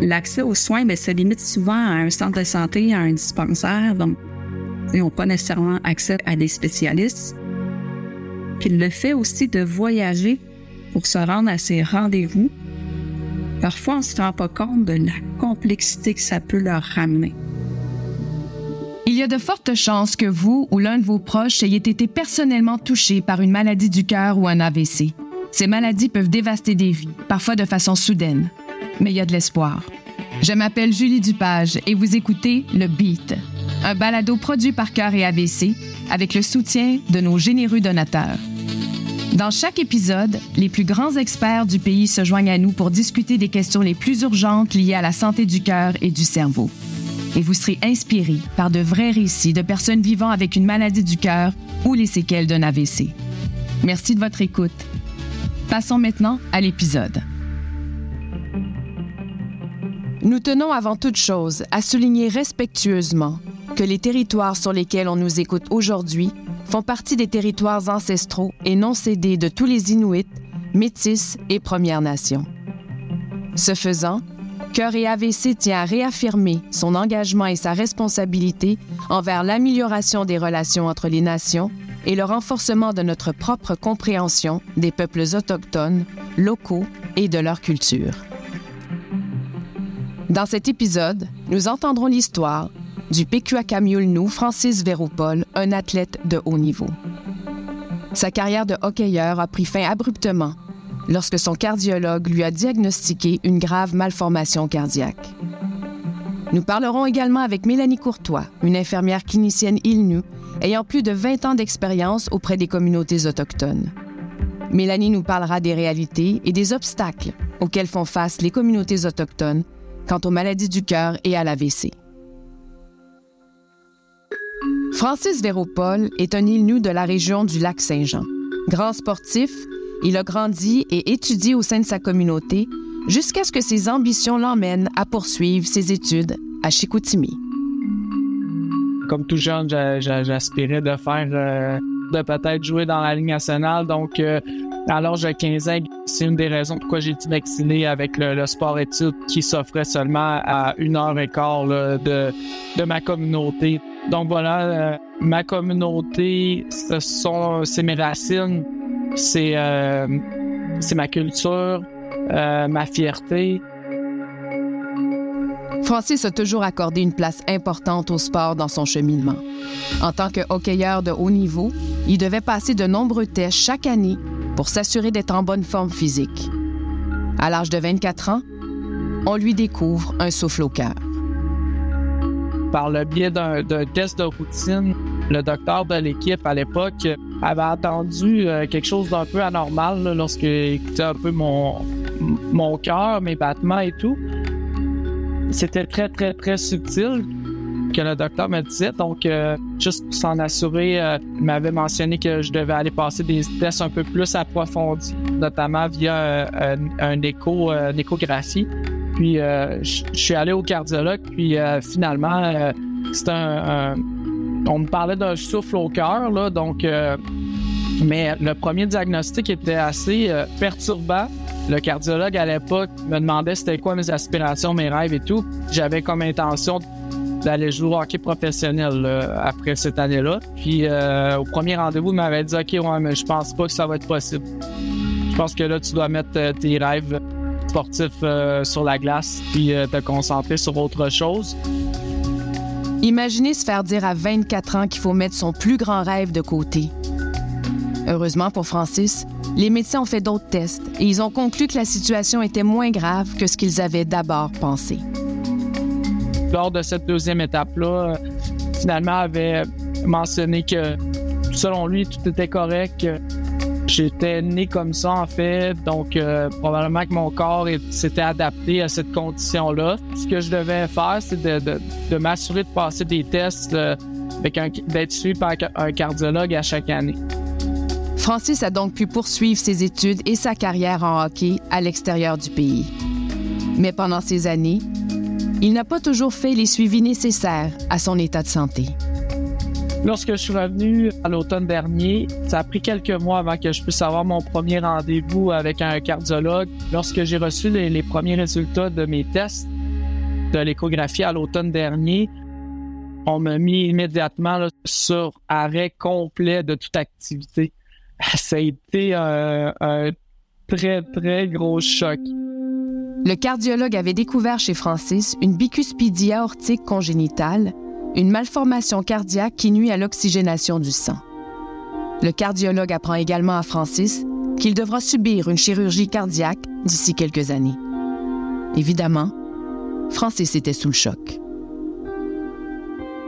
L'accès aux soins bien, se limite souvent à un centre de santé, à un dispensaire, donc ils n'ont pas nécessairement accès à des spécialistes. Puis le fait aussi de voyager pour se rendre à ces rendez-vous, parfois on ne se rend pas compte de la complexité que ça peut leur ramener. Il y a de fortes chances que vous ou l'un de vos proches ayez été personnellement touché par une maladie du cœur ou un AVC. Ces maladies peuvent dévaster des vies, parfois de façon soudaine. Mais il y a de l'espoir. Je m'appelle Julie Dupage et vous écoutez Le Beat, un balado produit par Cœur et AVC avec le soutien de nos généreux donateurs. Dans chaque épisode, les plus grands experts du pays se joignent à nous pour discuter des questions les plus urgentes liées à la santé du cœur et du cerveau et vous serez inspiré par de vrais récits de personnes vivant avec une maladie du cœur ou les séquelles d'un AVC. Merci de votre écoute. Passons maintenant à l'épisode. Nous tenons avant toute chose à souligner respectueusement que les territoires sur lesquels on nous écoute aujourd'hui font partie des territoires ancestraux et non cédés de tous les Inuits, Métis et Premières Nations. Ce faisant, Cœur et AVC tient à réaffirmer son engagement et sa responsabilité envers l'amélioration des relations entre les nations et le renforcement de notre propre compréhension des peuples autochtones, locaux et de leur culture. Dans cet épisode, nous entendrons l'histoire du PQACAMULNU Francis Véropol, un athlète de haut niveau. Sa carrière de hockeyeur a pris fin abruptement lorsque son cardiologue lui a diagnostiqué une grave malformation cardiaque. Nous parlerons également avec Mélanie Courtois, une infirmière clinicienne ILNU ayant plus de 20 ans d'expérience auprès des communautés autochtones. Mélanie nous parlera des réalités et des obstacles auxquels font face les communautés autochtones quant aux maladies du cœur et à l'AVC. Francis Véropol est un ILNU de la région du lac Saint-Jean. Grand sportif, il a grandi et étudié au sein de sa communauté jusqu'à ce que ses ambitions l'emmènent à poursuivre ses études à Chicoutimi. Comme tout jeune, j'aspirais de faire, euh, de peut-être jouer dans la Ligue nationale. Donc, euh, à l'âge de 15 ans, c'est une des raisons pourquoi j'ai été vacciné avec le, sport-études qui s'offrait seulement à une heure et quart de, de ma communauté. Donc voilà, euh, ma communauté, ce sont, c'est mes racines c'est euh, c'est ma culture, euh, ma fierté. Francis a toujours accordé une place importante au sport dans son cheminement. En tant que hockeyeur de haut niveau, il devait passer de nombreux tests chaque année pour s'assurer d'être en bonne forme physique. À l'âge de 24 ans, on lui découvre un souffle au cœur. Par le biais d'un test de routine, le docteur de l'équipe à l'époque avait entendu euh, quelque chose d'un peu anormal lorsqu'il écoutait un peu mon, mon cœur, mes battements et tout. C'était très, très, très subtil que le docteur me disait. Donc, euh, juste pour s'en assurer, euh, il m'avait mentionné que je devais aller passer des tests un peu plus approfondis, notamment via un, écho, une échographie. Puis, je suis allé au cardiologue, puis finalement, c'était un on me parlait d'un souffle au cœur, là, donc. Euh, mais le premier diagnostic était assez euh, perturbant. Le cardiologue à l'époque me demandait c'était quoi mes aspirations, mes rêves et tout. J'avais comme intention d'aller jouer au hockey professionnel après cette année-là. Puis euh, au premier rendez-vous, il m'avait dit OK, ouais, mais je pense pas que ça va être possible. Je pense que là, tu dois mettre tes rêves sportifs sur la glace puis te concentrer sur autre chose. Imaginez se faire dire à 24 ans qu'il faut mettre son plus grand rêve de côté. Heureusement pour Francis, les médecins ont fait d'autres tests et ils ont conclu que la situation était moins grave que ce qu'ils avaient d'abord pensé. Lors de cette deuxième étape-là, finalement, avait mentionné que selon lui, tout était correct, J'étais né comme ça, en fait, donc euh, probablement que mon corps s'était adapté à cette condition-là. Ce que je devais faire, c'est de, m'assurer de passer des tests, euh, d'être suivi par un cardiologue à chaque année. Francis a donc pu poursuivre ses études et sa carrière en hockey à l'extérieur du pays. Mais pendant ces années, il n'a pas toujours fait les suivis nécessaires à son état de santé. Lorsque je suis revenu à l'automne dernier, ça a pris quelques mois avant que je puisse avoir mon premier rendez-vous avec un cardiologue. Lorsque j'ai reçu les, premiers résultats de mes tests, de l'échographie à l'automne dernier, on m'a mis immédiatement sur arrêt complet de toute activité. Ça a été un, un très, très gros choc. Le cardiologue avait découvert chez Francis une bicuspidie aortique congénitale, une malformation cardiaque qui nuit à l'oxygénation du sang. Le cardiologue apprend également à Francis qu'il devra subir une chirurgie cardiaque d'ici quelques années. Évidemment, Francis était sous le choc.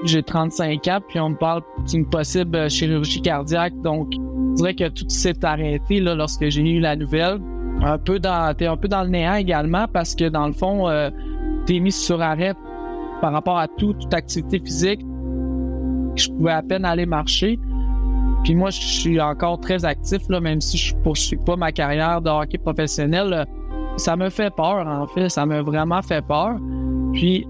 J'ai 35 ans, puis on me parle d'une possible euh, chirurgie cardiaque. Donc, dirais que tout s'est arrêté là, lorsque j'ai eu la nouvelle. Un peu dans, t'es un peu dans le néant également parce que dans le fond, euh, t'es mis sur arrêt par rapport à toute activité physique. Je pouvais à peine aller marcher. Puis moi, je suis encore très actif, là, même si je poursuis pas ma carrière de hockey professionnel. Ça me fait peur, en fait. Ça m'a vraiment fait peur. Puis,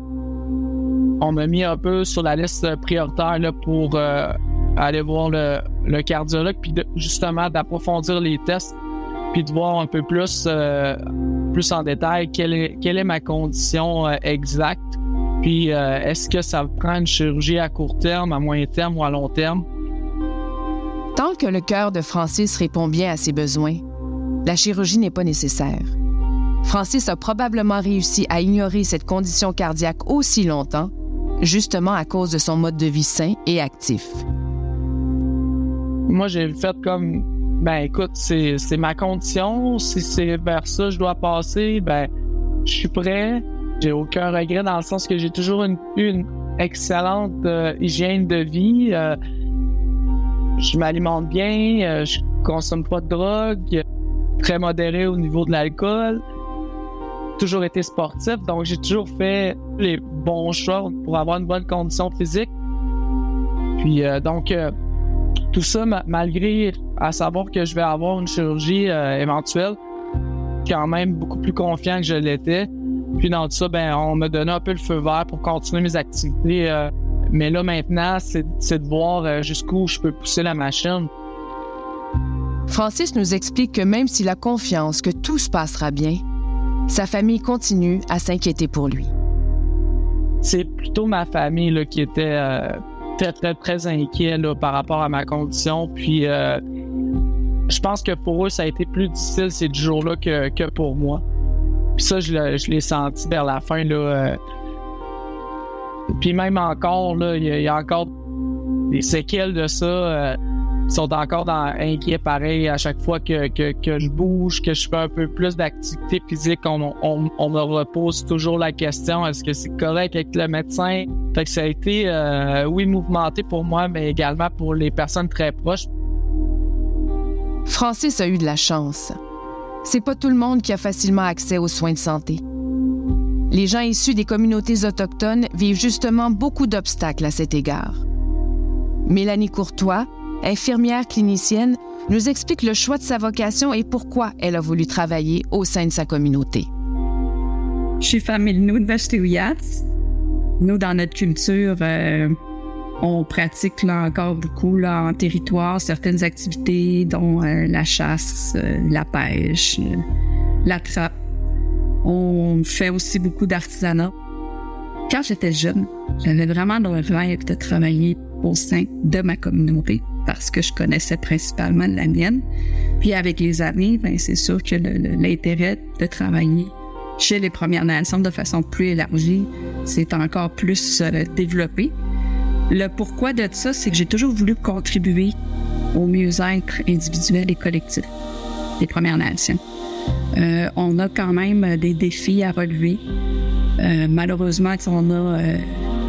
on m'a mis un peu sur la liste prioritaire là, pour euh, aller voir le, le cardiologue, puis justement d'approfondir les tests, puis de voir un peu plus, euh, plus en détail quelle est, quelle est ma condition euh, exacte, puis est-ce que ça prend une chirurgie à court terme, à moyen terme ou à long terme? Tant que le cœur de Francis répond bien à ses besoins, la chirurgie n'est pas nécessaire. Francis a probablement réussi à ignorer cette condition cardiaque aussi longtemps, justement à cause de son mode de vie sain et actif. Moi, j'ai fait comme, ben écoute, c'est ma condition, si c'est vers ça je dois passer, ben je suis prêt. J'ai aucun regret dans le sens que j'ai toujours une, une excellente euh, hygiène de vie. Euh, je m'alimente bien, euh, je consomme pas de drogue, très modéré au niveau de l'alcool. Toujours été sportif, donc j'ai toujours fait les bons choix pour avoir une bonne condition physique. Puis euh, donc tout ça, malgré à savoir que je vais avoir une chirurgie éventuelle, quand même beaucoup plus confiant que je l'étais. Puis dans tout ça, ben on me donnait un peu le feu vert pour continuer mes activités mais là, maintenant, c'est de voir euh, jusqu'où je peux pousser la machine. Francis nous explique que même s'il a confiance que tout se passera bien, sa famille continue à s'inquiéter pour lui. C'est plutôt ma famille là, qui était euh, très, très, très inquiet par rapport à ma condition. Puis, euh, je pense que pour eux, ça a été plus difficile ces jours-là que, que, pour moi. Puis ça, je, l'ai senti vers la fin. Là, puis même encore, là, il y, a encore des séquelles de ça. Euh, sont encore inquiets pareil à chaque fois que, je bouge, que je fais un peu plus d'activité physique. On, me repose toujours la question est-ce que c'est correct avec le médecin? Fait que ça a été, euh, oui, mouvementé pour moi, mais également pour les personnes très proches. Francis a eu de la chance. C'est pas tout le monde qui a facilement accès aux soins de santé. Les gens issus des communautés autochtones vivent justement beaucoup d'obstacles à cet égard. Mélanie Courtois, infirmière clinicienne, nous explique le choix de sa vocation et pourquoi elle a voulu travailler au sein de sa communauté. Je suis famille nous de Nous, dans notre culture, euh, on pratique là, encore beaucoup là, en territoire certaines activités, dont euh, la chasse, euh, la pêche, la trappe. On fait aussi beaucoup d'artisanat. Quand j'étais jeune, j'avais vraiment le rêve de travailler au sein de ma communauté parce que je connaissais principalement la mienne. Puis avec les années, ben c'est sûr que l'intérêt de travailler chez les Premières Nations de façon plus élargie, c'est encore plus euh, développé. Le pourquoi de ça, c'est que j'ai toujours voulu contribuer au mieux-être individuel et collectif des Premières Nations. Euh, on a quand même des défis à relever. Euh, malheureusement, on a euh,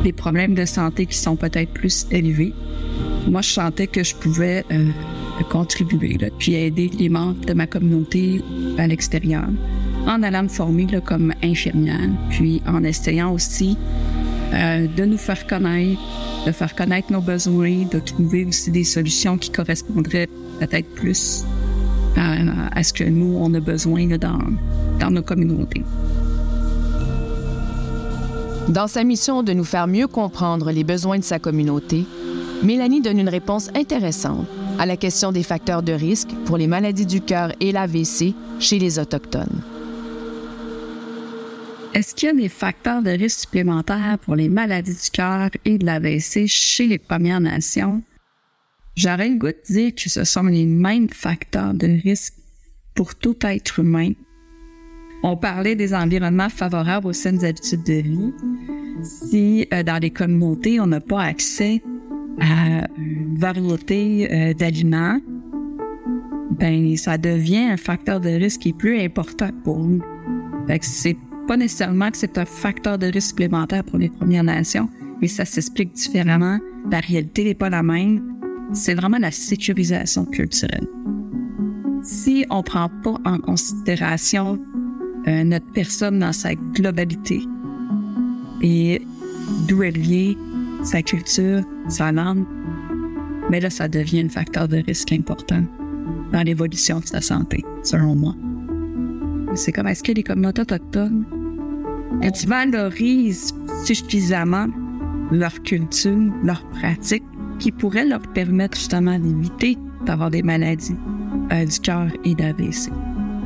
des problèmes de santé qui sont peut-être plus élevés. Moi, je sentais que je pouvais contribuer, là, puis aider les membres de ma communauté à l'extérieur, en allant me former comme infirmière, puis en essayant aussi de nous faire connaître, de faire connaître nos besoins, de trouver aussi des solutions qui correspondraient peut-être plus à, ce que nous, on a besoin dans, dans nos communautés. Dans sa mission de nous faire mieux comprendre les besoins de sa communauté, Mélanie donne une réponse intéressante à la question des facteurs de risque pour les maladies du cœur et l'AVC chez les Autochtones. Est-ce qu'il y a des facteurs de risque supplémentaires pour les maladies du cœur et de l'AVC chez les Premières Nations? J'aurais le goût de dire que ce sont les mêmes facteurs de risque pour tout être humain. On parlait des environnements favorables aux saines habitudes de vie. Si euh, dans les communautés, on n'a pas accès à une variété euh, d'aliments, ben ça devient un facteur de risque qui est plus important pour nous. Fait que c'est pas nécessairement que c'est un facteur de risque supplémentaire pour les Premières Nations, mais ça s'explique différemment. La réalité n'est pas la même. C'est vraiment la sécurisation culturelle. Si on prend pas en considération euh, notre personne dans sa globalité et d'où elle vient, sa culture, sa langue, mais là, ça devient un facteur de risque important dans l'évolution de sa santé, selon moi. C'est comme, est-ce que les communautés autochtones, elles valorisent suffisamment leur culture, leur pratique, qui pourraient leur permettre justement d'éviter d'avoir des maladies euh, du cœur et d'AVC?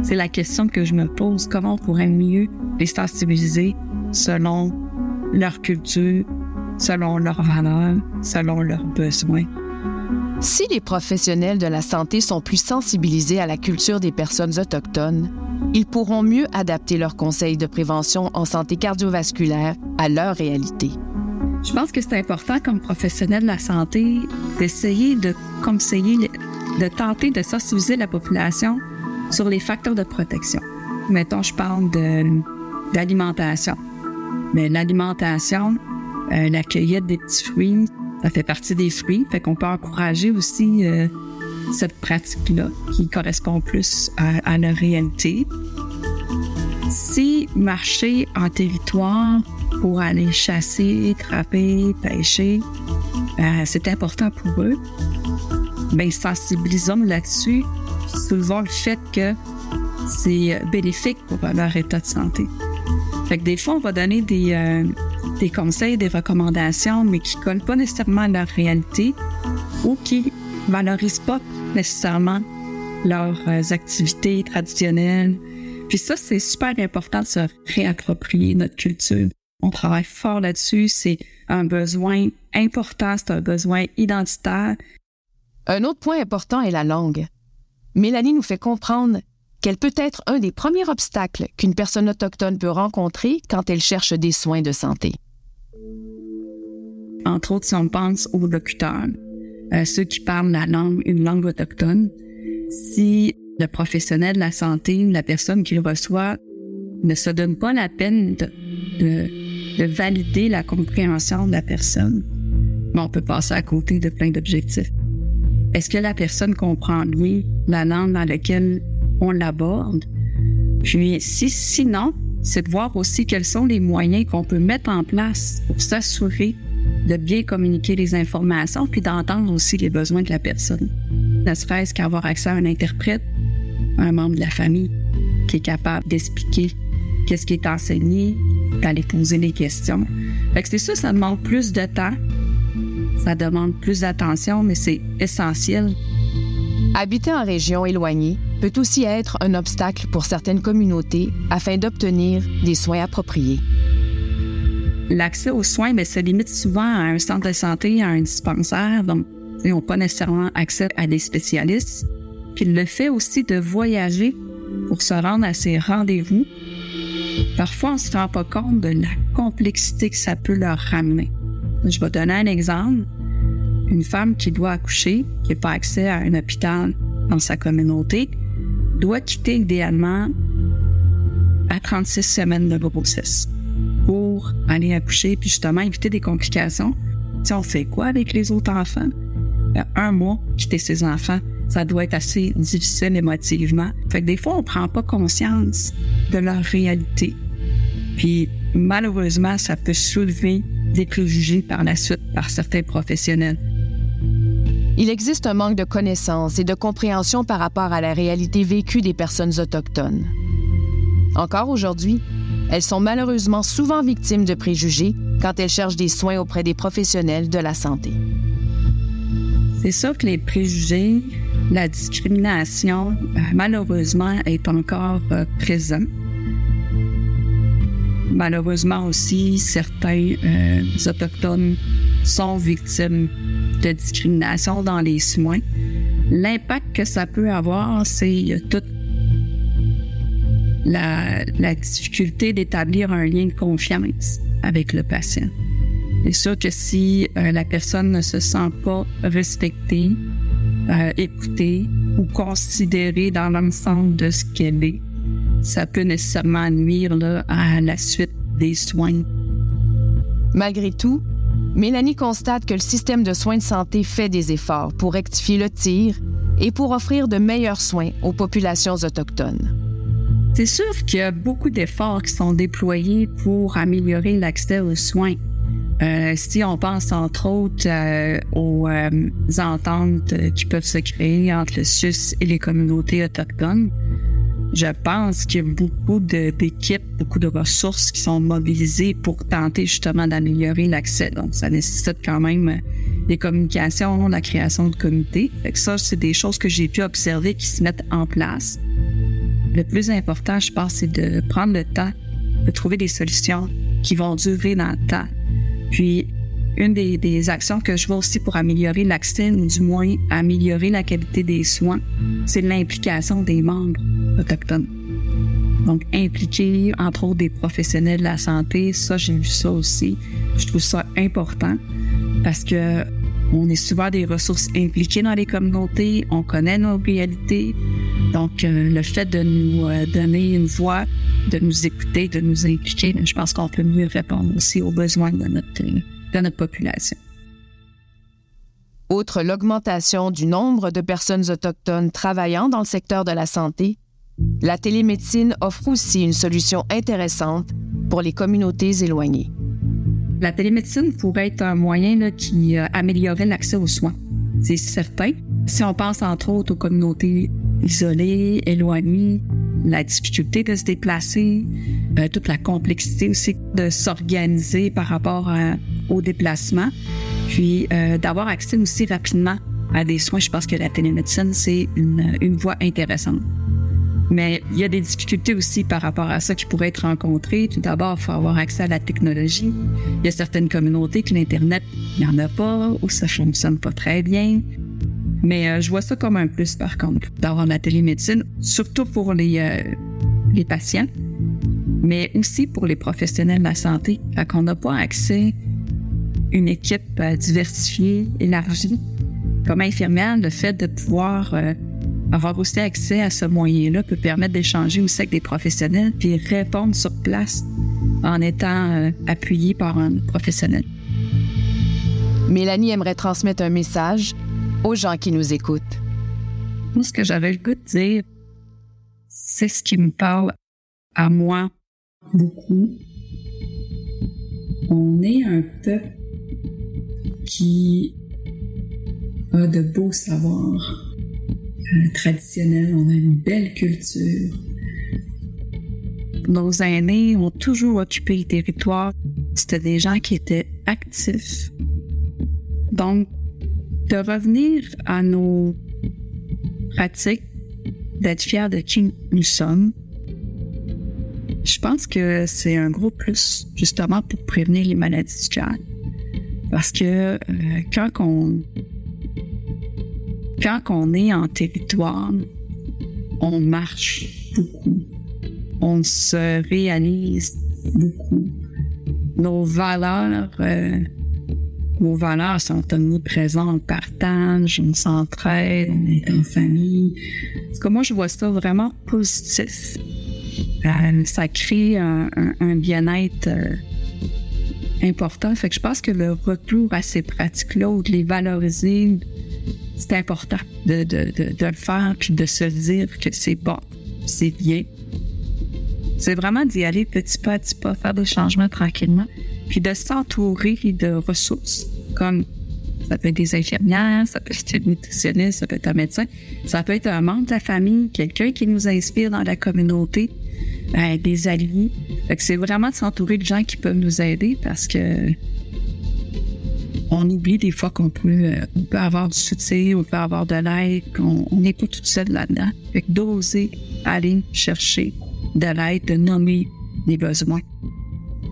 C'est la question que je me pose. Comment on pourrait mieux les sensibiliser selon leur culture, selon leurs valeurs, selon leurs besoins? Si les professionnels de la santé sont plus sensibilisés à la culture des personnes autochtones, ils pourront mieux adapter leurs conseils de prévention en santé cardiovasculaire à leur réalité. Je pense que c'est important comme professionnel de la santé d'essayer de conseiller, de tenter de sensibiliser la population sur les facteurs de protection. Mettons, je parle d'alimentation. Mais l'alimentation, euh, la cueillette des petits fruits, ça fait partie des fruits, fait qu'on peut encourager aussi euh, cette pratique-là qui correspond plus à, à réalité. Si marcher en territoire pour aller chasser, trapper, pêcher, euh, c'est important pour eux, bien, sensibilisons là-dessus, soulevons le fait que c'est bénéfique pour leur état de santé. Fait que des fois, on va donner des, euh, des conseils, des recommandations, mais qui collent pas nécessairement à leur réalité ou qui valorisent pas nécessairement leurs euh, activités traditionnelles. Puis ça, c'est super important de se réapproprier notre culture. On travaille fort là-dessus. C'est un besoin important, c'est un besoin identitaire. Un autre point important est la langue. Mélanie nous fait comprendre qu'elle peut être un des premiers obstacles qu'une personne autochtone peut rencontrer quand elle cherche des soins de santé. Entre autres, si on pense aux locuteurs, euh, ceux qui parlent la langue, une langue autochtone, si le professionnel de la santé, la personne qui le reçoit, ne se donne pas la peine de, de, valider la compréhension de la personne, on peut passer à côté de plein d'objectifs. Est-ce que la personne comprend, lui, la langue dans laquelle on l'aborde. Puis si sinon, c'est de voir aussi quels sont les moyens qu'on peut mettre en place pour s'assurer de bien communiquer les informations, puis d'entendre aussi les besoins de la personne. Ne serait-ce qu'avoir accès à un interprète, un membre de la famille qui est capable d'expliquer qu'est-ce qui est enseigné, d'aller poser les questions. Fait que c'est ça, ça demande plus de temps, ça demande plus d'attention, mais c'est essentiel. Habiter en région éloignée peut aussi être un obstacle pour certaines communautés afin d'obtenir des soins appropriés. L'accès aux soins mais, se limite souvent à un centre de santé, à un dispensaire, donc ils n'ont pas nécessairement accès à des spécialistes. Puis le fait aussi de voyager pour se rendre à ces rendez-vous, parfois on ne se rend pas compte de la complexité que ça peut leur ramener. Je vais donner un exemple. Une femme qui doit accoucher, qui n'a pas accès à un hôpital dans sa communauté, doit quitter idéalement à 36 semaines de grossesse pour aller accoucher puis justement éviter des complications. Si on fait quoi avec les autres enfants? Un mois, quitter ses enfants, ça doit être assez difficile émotivement. Fait que des fois, on prend pas conscience de leur réalité. Puis malheureusement, ça peut soulever des préjugés par la suite par certains professionnels. Il existe un manque de connaissances et de compréhension par rapport à la réalité vécue des personnes autochtones. Encore aujourd'hui, elles sont malheureusement souvent victimes de préjugés quand elles cherchent des soins auprès des professionnels de la santé. C'est sûr que les préjugés, la discrimination, euh, malheureusement, est encore euh, présente. malheureusement aussi, certains euh, Autochtones sont victimes de discrimination dans les soins. L'impact que ça peut avoir, c'est toute la, difficulté d'établir un lien de confiance avec le patient. C'est sûr que si euh, la personne ne se sent pas respectée, euh, écoutée ou considérée dans l'ensemble de ce qu'elle est, ça peut nécessairement nuire à la suite des soins. Malgré tout, Mélanie constate que le système de soins de santé fait des efforts pour rectifier le tir et pour offrir de meilleurs soins aux populations autochtones. C'est sûr qu'il y a beaucoup d'efforts qui sont déployés pour améliorer l'accès aux soins. Euh, si on pense entre autres euh, aux euh, ententes qui peuvent se créer entre le SUS et les communautés autochtones, je pense qu'il y a beaucoup d'équipes, beaucoup de ressources qui sont mobilisées pour tenter justement d'améliorer l'accès. Donc, ça nécessite quand même des communications, la création de comités. Fait ça, c'est des choses que j'ai pu observer qui se mettent en place. Le plus important, je pense, c'est de prendre le temps de trouver des solutions qui vont durer dans le temps puis, une des, actions que je vois aussi pour améliorer l'accès, ou du moins améliorer la qualité des soins, c'est l'implication des membres autochtones. Donc, impliquer, entre autres, des professionnels de la santé, ça, j'ai vu ça aussi. Je trouve ça important parce que on est souvent des ressources impliquées dans les communautés, on connaît nos réalités. Donc, euh, le fait de nous euh, donner une voix, de nous écouter, de nous impliquer, je pense qu'on peut mieux répondre aussi aux besoins de notre, de notre population. Outre l'augmentation du nombre de personnes autochtones travaillant dans le secteur de la santé, la télémédecine offre aussi une solution intéressante pour les communautés éloignées. La télémédecine pourrait être un moyen qui euh, améliorerait l'accès aux soins. C'est certain. Si on pense entre autres aux communautés isolées, éloignées, la difficulté de se déplacer, euh, toute la complexité aussi de s'organiser par rapport au déplacement, puis euh, d'avoir accès aussi rapidement à des soins. Je pense que la télémédecine, c'est une voie intéressante. Mais il y a des difficultés aussi par rapport à ça qui pourraient être rencontrées. Tout d'abord, il faut avoir accès à la technologie. Il y a certaines communautés que l'Internet, il n'y en a pas ou ça fonctionne pas très bien. Mais euh, je vois ça comme un plus, par contre, d'avoir la télémédecine, surtout pour les, euh, les patients, mais aussi pour les professionnels de la santé. Fait qu'on n'a pas accès à une équipe euh, diversifiée, élargie. Comme infirmière, le fait de pouvoir avoir aussi accès à ce moyen-là peut permettre d'échanger aussi avec des professionnels puis répondre sur place en étant euh, appuyé par un professionnel. Mélanie aimerait transmettre un message aux gens qui nous écoutent. Moi, ce que j'avais le goût de dire, c'est ce qui me parle à moi beaucoup. On est un peuple qui a de beaux savoirs traditionnel, on a une belle culture. Nos aînés ont toujours occupé le territoire. C'était des gens qui étaient actifs. Donc, de revenir à nos pratiques, d'être fiers de qui nous sommes, je pense que c'est un gros plus, justement, pour prévenir les maladies du. Parce que euh, quand on quand on est en territoire, on marche beaucoup. On se réalise beaucoup. Nos valeurs, euh, nos valeurs sont omniprésentes. On partage, on s'entraide, on est en famille. Parce que moi, je vois ça vraiment positif. Euh, ça crée un, bien-être euh, important. Fait que je pense que le retour à ces pratiques-là, de les valoriser, c'est important de, de, de, le faire puis de se dire que c'est bon, c'est bien. C'est vraiment d'y aller petit pas à petit pas, faire des changements tranquillement, puis de s'entourer de ressources comme ça peut être des infirmières, ça peut être un nutritionniste, ça peut être un médecin, ça peut être un membre de la famille, quelqu'un qui nous inspire dans la communauté, ben, des alliés. c'est vraiment de s'entourer de gens qui peuvent nous aider parce que on oublie des fois qu'on peut, euh, peut avoir du soutien, on peut avoir de l'aide, qu'on n'est pas tout seul là-dedans. Fait que d'oser aller chercher de l'aide, de nommer les besoins.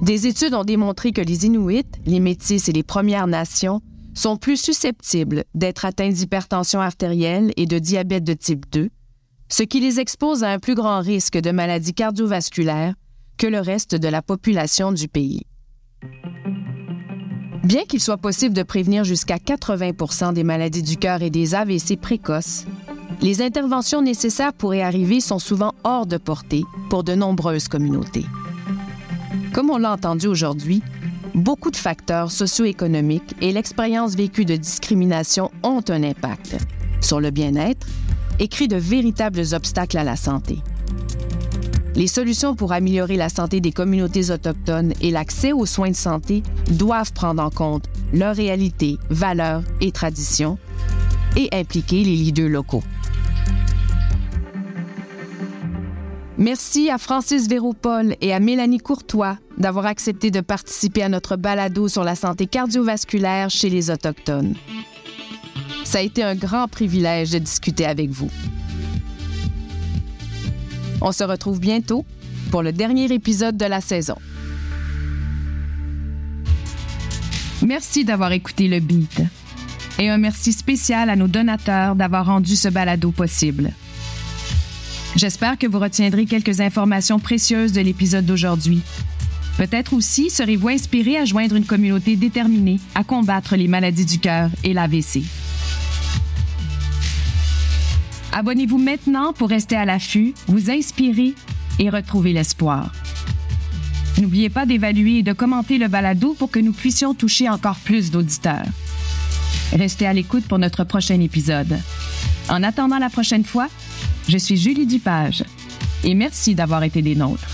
Des études ont démontré que les Inuits, les Métis et les Premières Nations sont plus susceptibles d'être atteints d'hypertension artérielle et de diabète de type 2, ce qui les expose à un plus grand risque de maladies cardiovasculaires que le reste de la population du pays. Bien qu'il soit possible de prévenir jusqu'à 80% des maladies du cœur et des AVC précoces, les interventions nécessaires pour y arriver sont souvent hors de portée pour de nombreuses communautés. Comme on l'a entendu aujourd'hui, beaucoup de facteurs socio-économiques et l'expérience vécue de discrimination ont un impact sur le bien-être et créent de véritables obstacles à la santé. Les solutions pour améliorer la santé des communautés autochtones et l'accès aux soins de santé doivent prendre en compte leurs réalités, valeurs et traditions et impliquer les leaders locaux. Merci à Francis Véropol et à Mélanie Courtois d'avoir accepté de participer à notre balado sur la santé cardiovasculaire chez les Autochtones. Ça a été un grand privilège de discuter avec vous. On se retrouve bientôt pour le dernier épisode de la saison. Merci d'avoir écouté le beat. Et un merci spécial à nos donateurs d'avoir rendu ce balado possible. J'espère que vous retiendrez quelques informations précieuses de l'épisode d'aujourd'hui. Peut-être aussi serez-vous inspiré à joindre une communauté déterminée à combattre les maladies du cœur et l'AVC. Abonnez-vous maintenant pour rester à l'affût, vous inspirer et retrouver l'espoir. N'oubliez pas d'évaluer et de commenter le balado pour que nous puissions toucher encore plus d'auditeurs. Restez à l'écoute pour notre prochain épisode. En attendant la prochaine fois, je suis Julie Dupage et merci d'avoir été des nôtres.